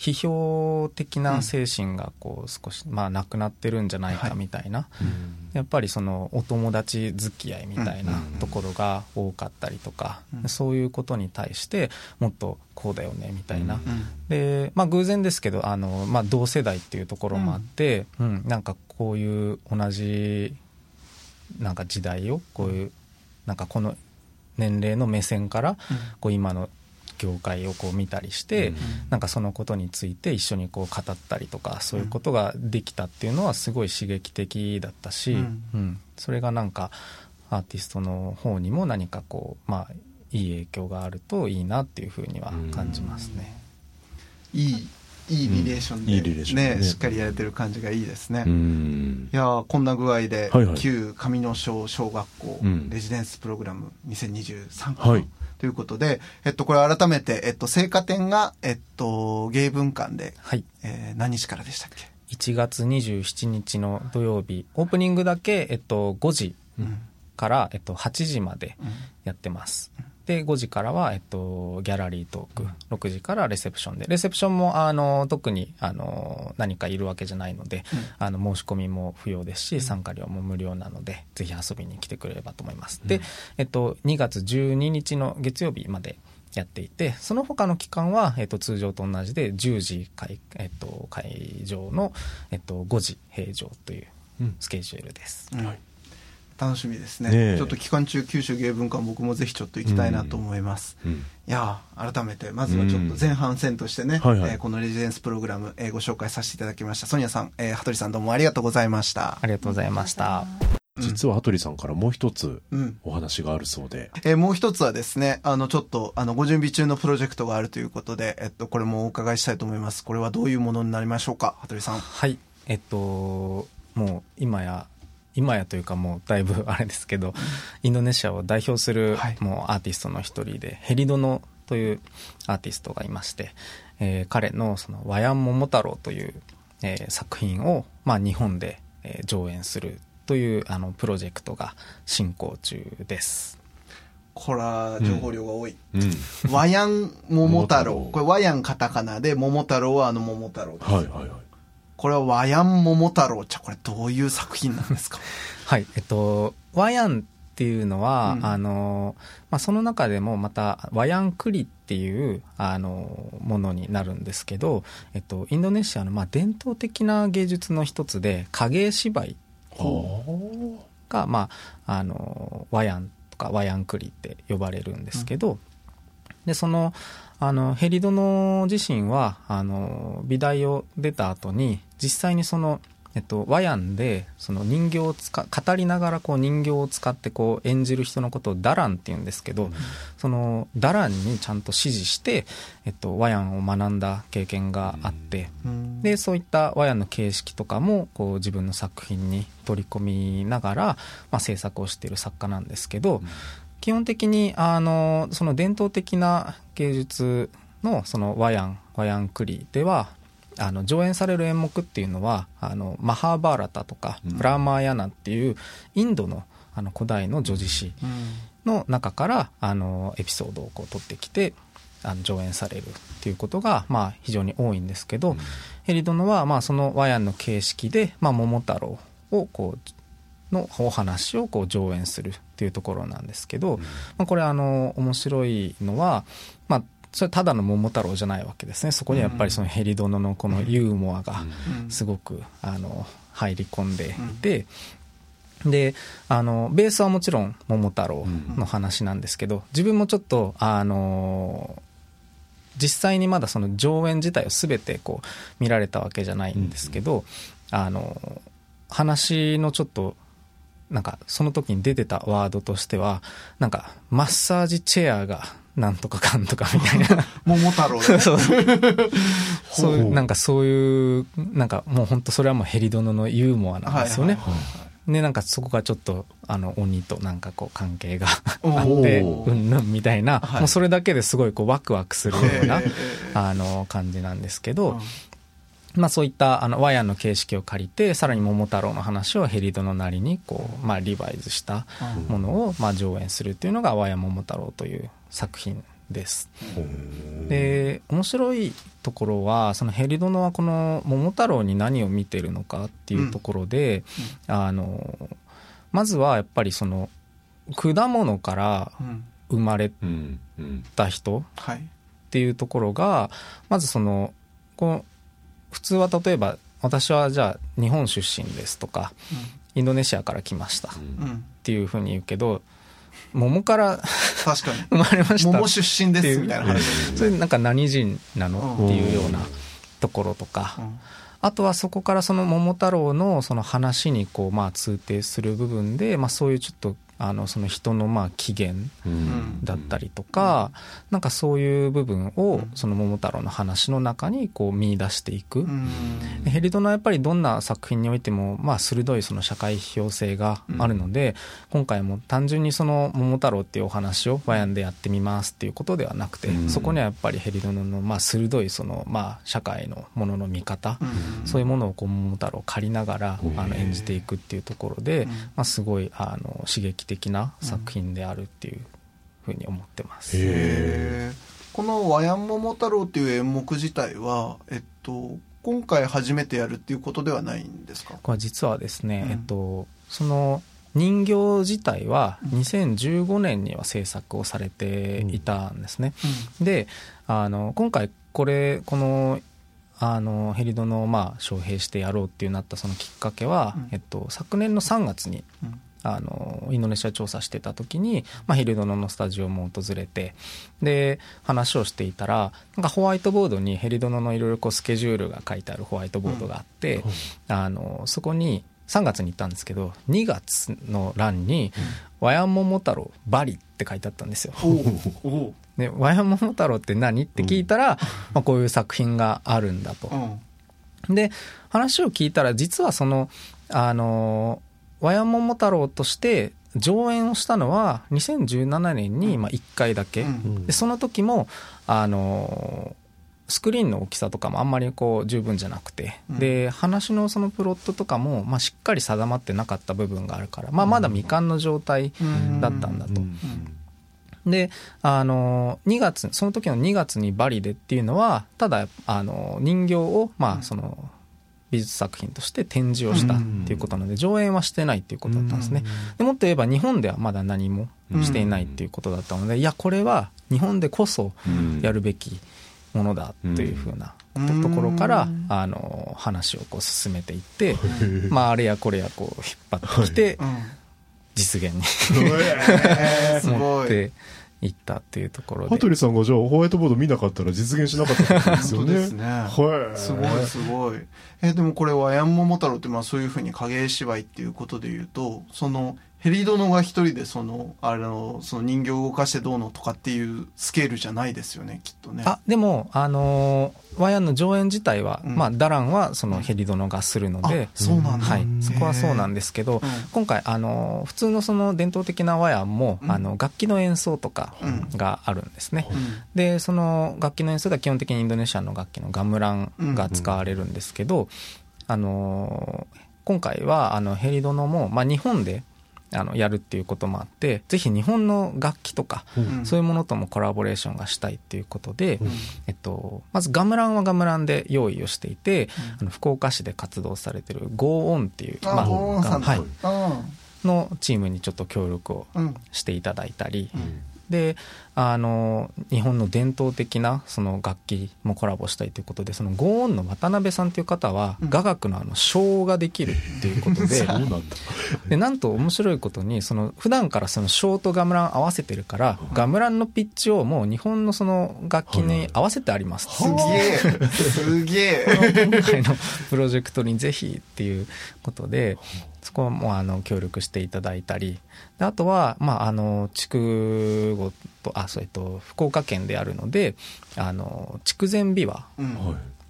批評的な精神がこう少し、まあ、なくなってるんじゃないかみたいな、はい、やっぱりそのお友達付き合いみたいなところが多かったりとか、うん、そういうことに対してもっとこうだよねみたいな、うん、で、まあ、偶然ですけどあの、まあ、同世代っていうところもあって、うん、うん、なんかこういう同じなんか時代をこういうなんかこの年齢の目線からこう今の業界をこう見たりして、うん、なんかそのことについて一緒にこう語ったりとかそういうことができたっていうのはすごい刺激的だったし、うん、うん、それがなんかアーティストの方にも何かこうまあいい影響があるといいなっていうふうには感じますね。いいいいリレーションで、うん。ね、ね。しっかりやれてる感じがいいですね。いやこんな具合で、はいはい、旧上野小小学校、レジデンスプログラム2023、はい、ということで、えっと、これ改めて、えっと、聖火展が、えっと、芸文館で、はい、えー、何日からでしたっけ？1月27日の土曜日。オープニングだけ、えっと、5時から、えっと、8時までやってます、うんで5時からは、えっと、ギャラリートーク。6時からレセプションで。レセプションもあの特にあの何かいるわけじゃないので、うん、あの申し込みも不要ですし参加料も無料なのでぜひ遊びに来てくれればと思います、うん、で、えっと、2月12日の月曜日までやっていてその他の期間は、えっと、通常と同じで10時会,、えっと、会場の、えっと、5時閉場というスケジュールです、はい楽しみですね、ね、ちょっと期間中九州芸文館僕もぜひちょっと行きたいなと思います、うんうん、いや改めてまずはちょっと前半戦としてね、うん。はいはい、えー、このレジデンスプログラム、えー、ご紹介させていただきました。ソニアさん、えー、羽鳥さんどうもありがとうございました。ありがとうございました。実は羽鳥さんからもう一つお話があるそうで、うん、えー、もう一つはですねあのちょっとあのご準備中のプロジェクトがあるということで、えっと、これもお伺いしたいと思います。これはどういうものになりましょうか羽鳥さん？はい。えっともう今や今やというかもうだいぶあれですけど、インドネシアを代表するもうアーティストの一人で、ヘリドノというアーティストがいまして、えー、彼のその「ワヤン桃太郎」という、えー、作品を、まあ、日本で、えー、上演するというあのプロジェクトが進行中です。これは情報量が多い。うん、ワヤン桃太郎。これワヤンカタカナで桃太郎はあの桃太郎です。はいはいはい。これは和ヤン桃太郎じゃこれどういう作品なんですか？はいえっと和ヤンっていうのは、うん、あのまあ、その中でもまたワヤンクリっていうあのものになるんですけど、えっと、インドネシアのまあ伝統的な芸術の一つで影絵芝居が、まあ、あのワヤンとかワヤンクリって呼ばれるんですけど、うん、でそのあのヘリドノ自身はあの美大を出た後に実際にその、えっと、和ヤンでその人形を使語りながらこう人形を使ってこう演じる人のことをダランって言うんですけど、うん、そのダランにちゃんと指示して、えっと、和ヤンを学んだ経験があって、うん、でそういった和ヤンの形式とかもこう自分の作品に取り込みながら、まあ、制作をしている作家なんですけど、うん基本的にあのその伝統的な芸術のそのワヤンワヤンクリではあの上演される演目っていうのはあのマハーバーラタとかプラーマーヤナっていうインドのあの古代の女子詩の中からあのエピソードをこう取ってきてあの上演されるっていうことが、まあ、非常に多いんですけど、うん、ヘリドノは、まあ、そのワヤンの形式で、まあ、桃太郎をこうのお話をこう上演するっていうところなんですけど、まあ、これあの面白いのは、まあ、それただの桃太郎じゃないわけですね。そこにはやっぱりそのヘリドノのこのユーモアがすごくあの入り込んでいて。であのベースはもちろん桃太郎の話なんですけど自分もちょっとあの実際にまだその上演自体を全てこう見られたわけじゃないんですけど、あの話のちょっとなんかその時に出てたワードとしてはなんかマッサージチェアがなんとかかんとかみたいな。桃太郎、ね、そうそう。そうなんかそういうなんかもう本当それはもうヘリドノのユーモアなんですよね、でなんかそこがちょっとあの鬼となんかこう関係があってうんぬんみたいな、はい、もうそれだけですごいこうワクワクするようなあの感じなんですけど、まあ、そういったあのワヤの形式を借りてさらに桃太郎の話をヘリドのなりにこう、まあ、リバイズしたものをまあ上演するっていうのが「ワヤ桃太郎」という作品です。で面白いところはそのヘリドノはこの桃太郎に何を見てるのかっていうところで、うん。うん、あのまずはやっぱりその果物から生まれた人っていうところがまずそのこの普通は例えば私はじゃあ日本出身ですとか、インドネシアから来ましたっていうふうに言うけど桃から確かに。生まれました桃出身ですみたいな。話それなんか何人なのっていうようなところとか、あとはそこからその桃太郎のその話にこうまあ通底する部分で、まあ、そういうちょっとあのその人のまあ起源だったりとか、うん、なんかそういう部分をその桃太郎の話の中にこう見出していく、うん、ヘリドのやっぱりどんな作品においてもまあ鋭いその社会批評性があるので、うん、今回も単純にその桃太郎っていうお話をワヤンでやってみますっていうことではなくて、そこにはやっぱりヘリドのまあ鋭いそのまあ社会のものの見方、そういうものをこう桃太郎を借りながらあの演じていくっていうところで、まあ、すごいあの刺激的的な作品であるっていうふうに思ってます。この「和やん桃太郎」っていう演目自体は、えっと、今回初めてやるっていうことではないんですか？これ実はですね、うん、えっと、その人形自体は2015年には制作をされていたんですね。うん、であの今回これこのあのヘリドのまあ招聘してやろうっていうなったそのきっかけは、うん、えっと、昨年の3月にあのインドネシア調査してた時に、まあ、ヘリドノのスタジオも訪れてで話をしていたらなんかホワイトボードにヘリドノのいろいろこうスケジュールが書いてあるホワイトボードがあって、うん、あのそこに3月に行ったんですけど2月の欄に「和山桃太郎バリ」って書いてあったんですよ。で和山桃太郎って何って聞いたら、まあ、こういう作品があるんだと。で話を聞いたら実はそのあの和山桃太郎として上演をしたのは2017年にまあ1回だけ、でその時もあのスクリーンの大きさとかもあんまりこう十分じゃなくて、で話のそのプロットとかもまあしっかり定まってなかった部分があるから、まあ、まだ未完の状態だったんだと。であの2月その時の2月にバリでっていうのはただあの人形をまあその美術作品として展示をしたっていうことなので上演はしてないっていうことだったんですね。でもっと言えば日本ではまだ何もしていないっていうことだったのでいやこれは日本でこそやるべきものだというふうなところからあの話をこう進めていってまああれやこれやこう引っ張ってきて実現に 持って行ったっていうところで。羽鳥さんがじゃあホワイトボード見なかったら実現しなかったんですよね。ですね。はい。すごいすごい。えでもこれはヤンモモ太郎ってまあそういうふうに影絵芝居っていうことでいうとそのヘリ殿が一人でその、あの、その人形を動かしてどうのとかっていうスケールじゃないですよね、きっとね。あ、でも、あのー、ワイアンの上演自体は、うん、まあ、ダランはそのヘリ殿がするので、そうなんだ。はい。そこはそうなんですけど、今回、あのー、普通のその伝統的なワイアンも、あの、楽器の演奏とかがあるんですね。で、その楽器の演奏では基本的にインドネシアの楽器のガムランが使われるんですけど、あのー、今回は、あの、ヘリ殿も、まあ、日本で、あのやるっていうこともあってぜひ日本の楽器とか、うん、そういうものともコラボレーションがしたいっていうことで、うん、えっと、まずガムランはガムランで用意をしていて、うん、あの福岡市で活動されてるゴーオンっていう、まあはい、のチームにちょっと協力をしていただいたり、であの日本の伝統的なその楽器もコラボしたいということでそのゴーンの渡辺さんという方は雅楽のあの唱ができるっていうことで でなんと面白いことにその普段からそのショーとガムラン合わせてるからガムランのピッチをもう日本のその楽器に合わせてあります。すげえ。すげえ。今回のプロジェクトにぜひっていうことでそこもあの協力していただいたりあとは、まあ、あの筑後とあそうえっと福岡県であるのであの筑前琵琶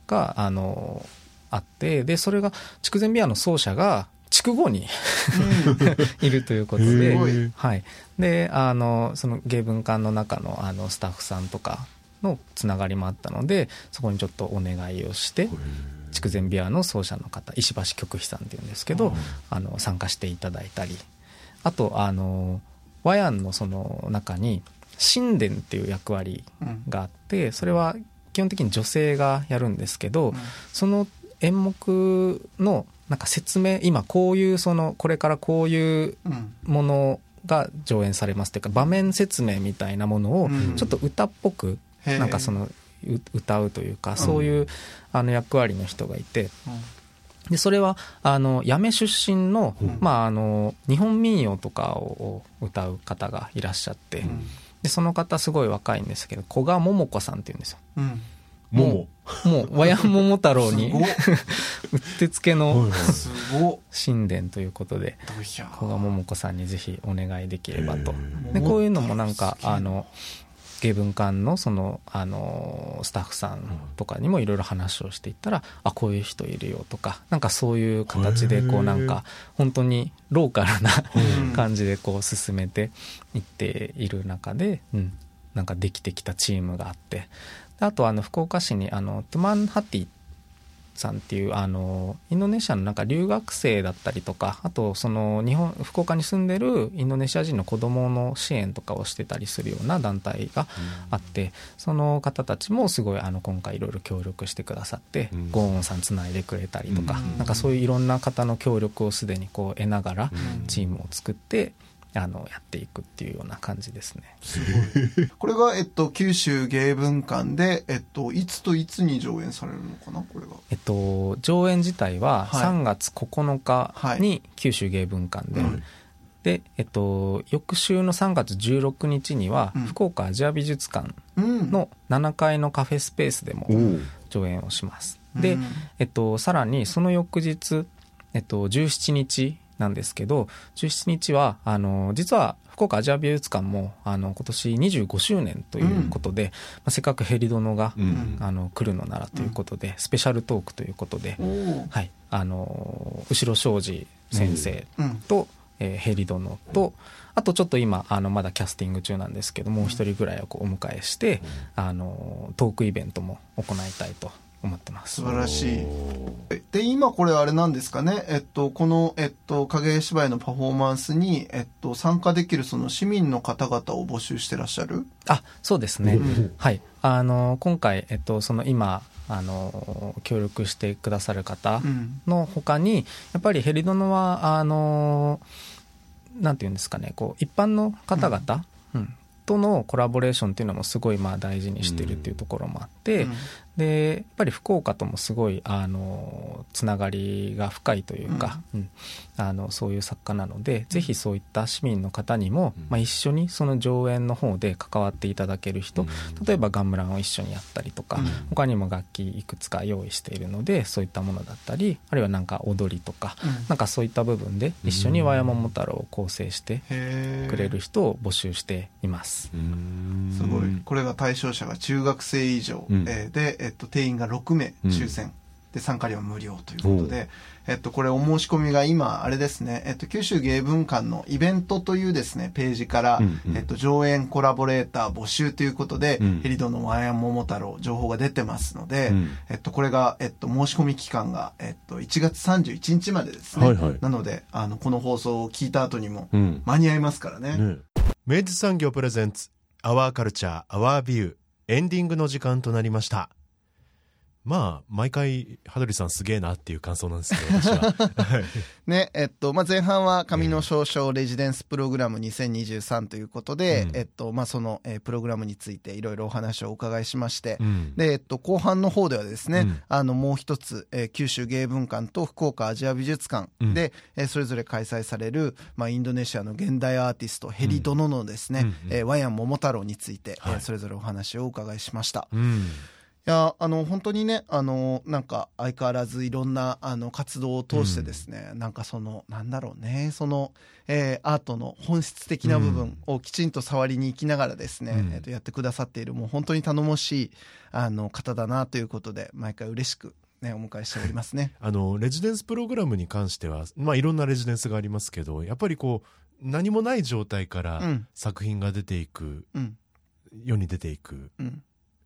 が、うん、あのあってでそれが筑前琵琶の奏者が筑後に いるということで、はい、であのその芸文館の中のあのスタッフさんとかのつながりもあったのでそこにちょっとお願いをして筑前琵琶の奏者の方石橋曲飛さんっていうんですけど、あの参加していただいたりあとあの和ヤンのその中に神殿っていう役割があって、それは基本的に女性がやるんですけど、その演目のなんか説明今こういうそのこれからこういうものが上演されますというか場面説明みたいなものをちょっと歌っぽくなんかその歌うというかそういうあの役割の人がいて。でそれはあの八女出身の,、まあ、あの日本民謡とかを歌う方がいらっしゃって、でその方すごい若いんですけど古賀桃子さんっていうんですよ。うん。もう、もう、和山桃太郎に、うってつけの神殿ということで、古賀桃子さんにぜひお願いできればと。で、こういうのもなんか、あの、芸文館のそのあのスタッフさんとかにもいろいろ話をしていったらあこういう人いるよとかなんかそういう形でこうなんか本当にローカルな感じでこう進めていっている中で、うん、なんかできてきたチームがあって。あとあの福岡市にあのトゥマンハティさんっていうあのインドネシアのなんか留学生だったりとかあとその日本福岡に住んでるインドネシア人の子どもの支援とかをしてたりするような団体があって、その方たちもすごいあの今回いろいろ協力してくださって、ゴーンさんつないでくれたりとか、なんかそういういろんな方の協力をすでにこう得ながらチームを作って。あのやっていくっていうような感じですね。すごい。これが、えっと、九州芸文館で、えっと、いつといつに上演されるのかな？これが。えっと、上演自体は3月9日に九州芸文館で、はいで、えっと、翌週の3月16日には、福岡アジア美術館の7階のカフェスペースでも上演をします。で、えっと、さらにその翌日、えっと、17日なんですけど、17日は、あの、実は福岡アジア美術館もあの今年25周年ということで、うん、まあ、せっかくヘリドノが、うん、あの来るのならということで、うん、スペシャルトークということで、はい、あの後ろ庄司先生と、えー、ヘリドノとあとちょっと今あのまだキャスティング中なんですけどもう一人ぐらいをこうお迎えして、あのトークイベントも行いたいと思ってます。素晴らしい。で今これあれなんですかね？えっとこのえっと影絵芝居のパフォーマンスにえっと参加できるその市民の方々を募集してらっしゃる？あそうですね、はい。あの今回えっとその今あの協力してくださる方のほかに、やっぱりヘリドノはあのなんていうんですかね。こう一般の方々、うん、とのコラボレーションっていうのもすごいまあ大事にしてるっていうところもあって、うん、でやっぱり福岡ともすごいあのつながりが深いというか、うん、あのそういう作家なので、ぜひそういった市民の方にも、まあ、一緒にその上演の方で関わっていただける人、例えばガンムランを一緒にやったりとか、他にも楽器いくつか用意しているのでそういったものだったりあるいはなんか踊りとか、なんかそういった部分で一緒に和山桃太郎を構成してくれる人を募集しています。すごい。これが対象者が中学生以上、うん、えー、でえっと、定員が6名抽選、うん、で参加料は無料ということで、えっと、これお申し込みが今、あれですね、えっと、九州芸文館のイベントというですね、ページから、うんうん、えっと、上演コラボレーター募集ということで、うん、ヘリドのワヤン桃太郎、情報が出てますので、うん、えっと、これが、えっと、申し込み期間が、えっと、1月31日までですね。はいはい、なので、あの、この放送を聞いた後にも、間に合いますからね。ね明治産業プレゼンツ、アワーカルチャー、アワービュー。エンディングの時間となりました。まあ、毎回、羽鳥さんすげえなっていう感想なんですけど、私は。ね、えっと、まあ、前半は紙の少々レジデンスプログラム2023ということで、うん、えっと、まあ、その、えー、プログラムについていろいろお話をお伺いしまして、うん、で、えっと、後半の方ではですね、うん、あの、もう一つ、えー、九州芸文館と福岡アジア美術館で、えー、それぞれ開催される、まあ、インドネシアの現代アーティスト、ヘリドノのですね、うん、えー、ワヤン桃太郎について、はい、えー、それぞれお話をお伺いしました。うんいやあの本当にねあのなんか相変わらずいろんなあの活動を通してですね、うん、なんかそのなんだろうねその、えー、アートの本質的な部分をきちんと触りに行きながらですね、うん、えー、とやってくださっているもう本当に頼もしいあの方だなということで毎回嬉しくね、お迎えしておりますね。あの、レジデンスプログラムに関しては、まあ、いろんなレジデンスがありますけど、やっぱりこう、何もない状態から作品が出ていく、うん、世に出ていく、うん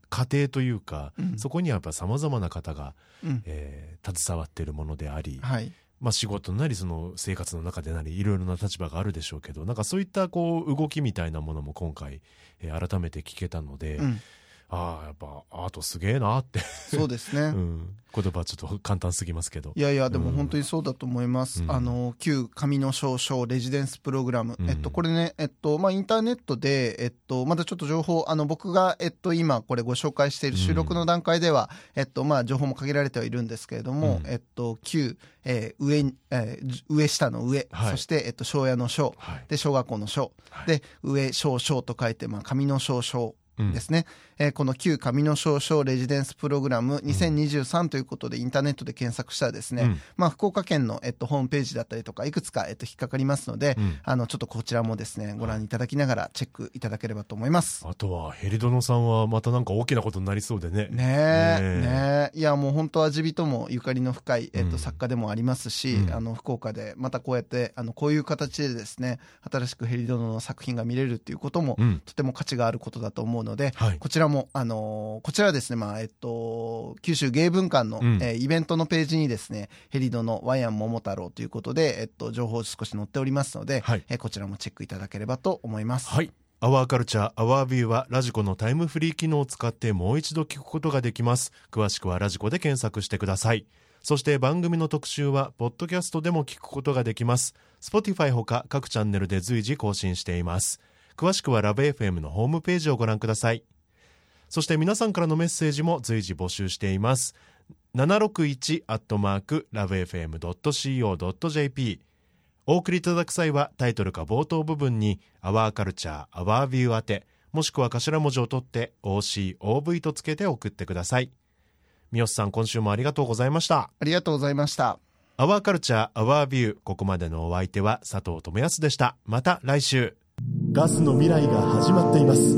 過程というか、うん、そこにはやっぱさまざまな方が、うん、えー、携わっているものであり、はい、まあ、仕事なりその生活の中でなりいろいろな立場があるでしょうけどなんかそういったこう動きみたいなものも今回、えー、改めて聞けたので、うん、ああやっぱアートすげえなって。そうですね、うん、言葉ちょっと簡単すぎますけど。いやいやでも本当にそうだと思います、うん、あの旧紙の少々レジデンスプログラム、うん、えっとこれねえっとまあインターネットでえっとまだちょっと情報あの僕がえっと今これご紹介している収録の段階では、えっとまあ情報も限られてはいるんですけれども、えっと旧、えー、上、えー、上下の上、はい、そしてえっと庄屋の庄、はい、で小学校の庄、はい、で上少々と書いてまあ紙の少々ですね、うん、えー、この旧上野少々レジデンスプログラム2023ということでインターネットで検索したらですね、うん、まあ、福岡県の、えっと、ホームページだったりとかいくつか、えっと、引っかかりますので、うん、あのちょっとこちらもですねご覧いただきながらチェックいただければと思います。あとはヘリドノさんはまたなんか大きなことになりそうでね。ねえねいやもう本当味人もゆかりの深い、えっと、作家でもありますし、あの福岡でまたこうやってあのこういう形でですね新しくヘリドノの作品が見れるっていうことも、とても価値があることだと思うので、はい、こちらも、あのー、こちらはですね、まあ、えっと、九州芸文館の、うん、えー、イベントのページにですね、ヘリドのワイアン桃太郎ということで、えっと、情報少し載っておりますので、はい、えー、こちらもチェックいただければと思います。はい。アワーカルチャー、アワービューはラジコのタイムフリー機能を使ってもう一度聞くことができます。詳しくはラジコで検索してください。そして番組の特集は、ポッドキャストでも聞くことができます。Spotify ほか各チャンネルで随時更新しています。詳しくはラブ f m のホームページをご覧ください。そして皆さんからのメッセージも随時募集しています。761アットマークラブ FM.co.jp お送りいただく際はタイトルか冒頭部分に「アワーカルチャーアワービュー宛て」もしくは頭文字を取って OCOV とつけて送ってください。三好さん今週もありがとうございました。ありがとうございました。アワーカルチャーアワービューここまでのお相手は佐藤智康でした。また来週。ガスの未来が始まっています